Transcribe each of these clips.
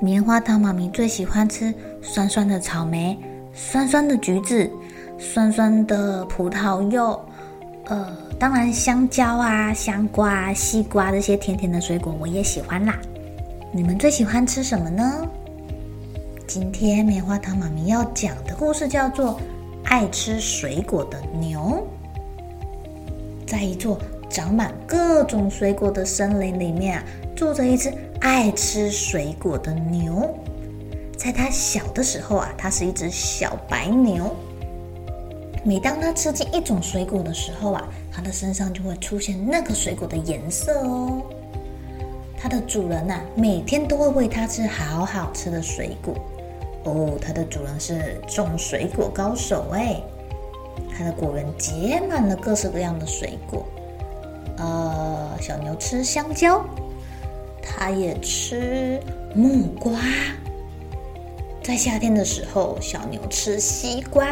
棉花糖妈咪最喜欢吃酸酸的草莓、酸酸的橘子、酸酸的葡萄柚，呃，当然香蕉啊、香瓜、西瓜这些甜甜的水果我也喜欢啦。你们最喜欢吃什么呢？今天棉花糖妈咪要讲的故事叫做《爱吃水果的牛》。在一座长满各种水果的森林里面啊，住着一只爱吃水果的牛。在它小的时候啊，它是一只小白牛。每当它吃进一种水果的时候啊，它的身上就会出现那个水果的颜色哦。它的主人呐，每天都会喂它吃好好吃的水果哦。它的主人是种水果高手哎。它的果园结满了各式各样的水果，呃，小牛吃香蕉，它也吃木瓜。在夏天的时候，小牛吃西瓜。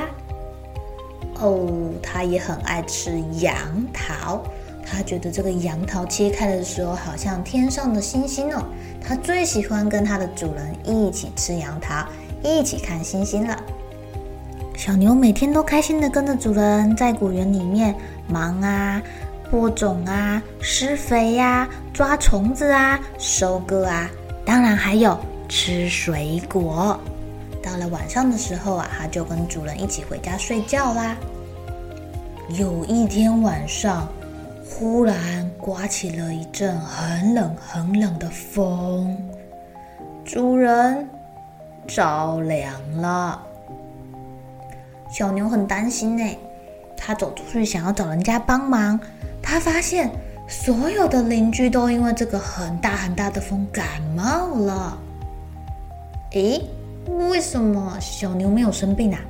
哦，它也很爱吃杨桃，它觉得这个杨桃切开的时候，好像天上的星星哦。它最喜欢跟它的主人一起吃杨桃，一起看星星了。小牛每天都开心地跟着主人在果园里面忙啊，播种啊，施肥呀，抓虫子啊，收割啊，当然还有吃水果。到了晚上的时候啊，它就跟主人一起回家睡觉啦。有一天晚上，忽然刮起了一阵很冷很冷的风，主人着凉了。小牛很担心呢，他走出去想要找人家帮忙，他发现所有的邻居都因为这个很大很大的风感冒了。诶，为什么小牛没有生病啊？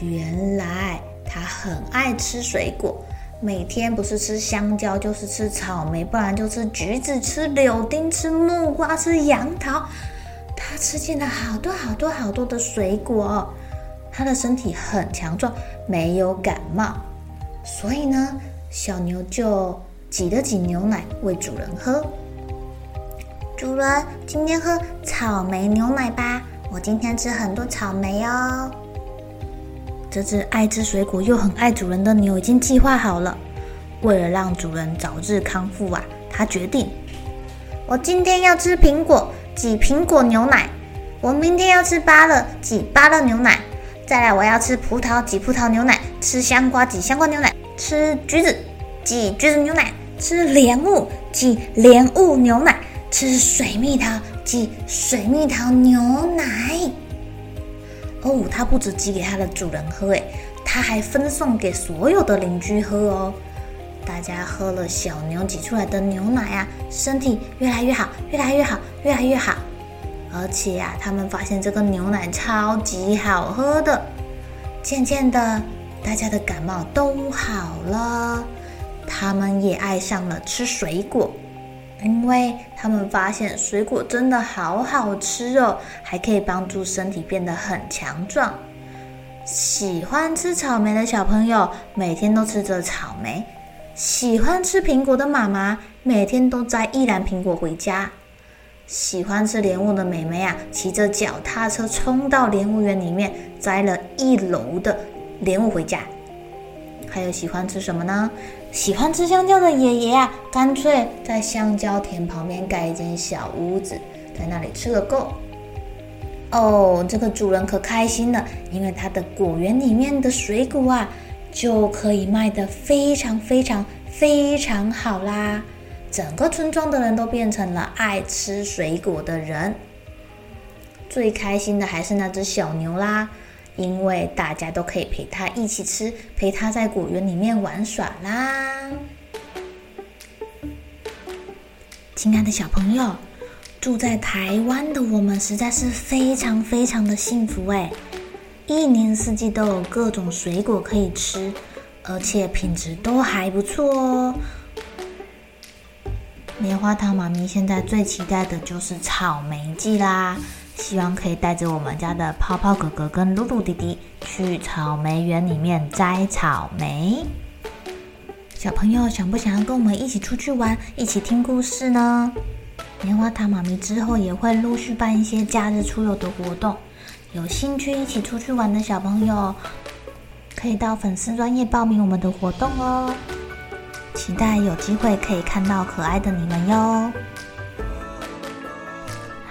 原来他很爱吃水果，每天不是吃香蕉就是吃草莓，不然就吃橘子、吃柳丁、吃木瓜、吃杨桃，他吃进了好多好多好多的水果。他的身体很强壮，没有感冒，所以呢，小牛就挤了挤牛奶喂主人喝。主人，今天喝草莓牛奶吧，我今天吃很多草莓哦。这只爱吃水果又很爱主人的牛已经计划好了，为了让主人早日康复啊，他决定，我今天要吃苹果，挤苹果牛奶；我明天要吃芭乐，挤芭乐牛奶。再来，我要吃葡萄，挤葡萄牛奶；吃香瓜，挤香瓜牛奶；吃橘子，挤橘子牛奶；吃莲雾，挤莲雾牛奶；吃水蜜桃，挤水蜜桃牛奶。哦，它不止挤给它的主人喝，诶，它还分送给所有的邻居喝哦。大家喝了小牛挤出来的牛奶啊，身体越来越好，越来越好，越来越好。而且呀、啊，他们发现这个牛奶超级好喝的。渐渐的，大家的感冒都好了，他们也爱上了吃水果，因为他们发现水果真的好好吃哦，还可以帮助身体变得很强壮。喜欢吃草莓的小朋友每天都吃着草莓，喜欢吃苹果的妈妈每天都摘一篮苹果回家。喜欢吃莲雾的妹妹啊，骑着脚踏车冲到莲雾园里面，摘了一楼的莲雾回家。还有喜欢吃什么呢？喜欢吃香蕉的爷爷啊，干脆在香蕉田旁边盖一间小屋子，在那里吃个够。哦，这个主人可开心了，因为他的果园里面的水果啊，就可以卖得非常非常非常好啦！整个村庄的人都变成了爱吃水果的人。最开心的还是那只小牛啦，因为大家都可以陪它一起吃，陪它在果园里面玩耍啦。亲爱的小朋友。住在台湾的我们实在是非常非常的幸福哎，一年四季都有各种水果可以吃，而且品质都还不错哦。棉花糖妈咪现在最期待的就是草莓季啦，希望可以带着我们家的泡泡哥哥跟露露弟弟去草莓园里面摘草莓。小朋友想不想要跟我们一起出去玩，一起听故事呢？棉花糖妈咪之后也会陆续办一些假日出游的活动，有兴趣一起出去玩的小朋友，可以到粉丝专页报名我们的活动哦。期待有机会可以看到可爱的你们哟。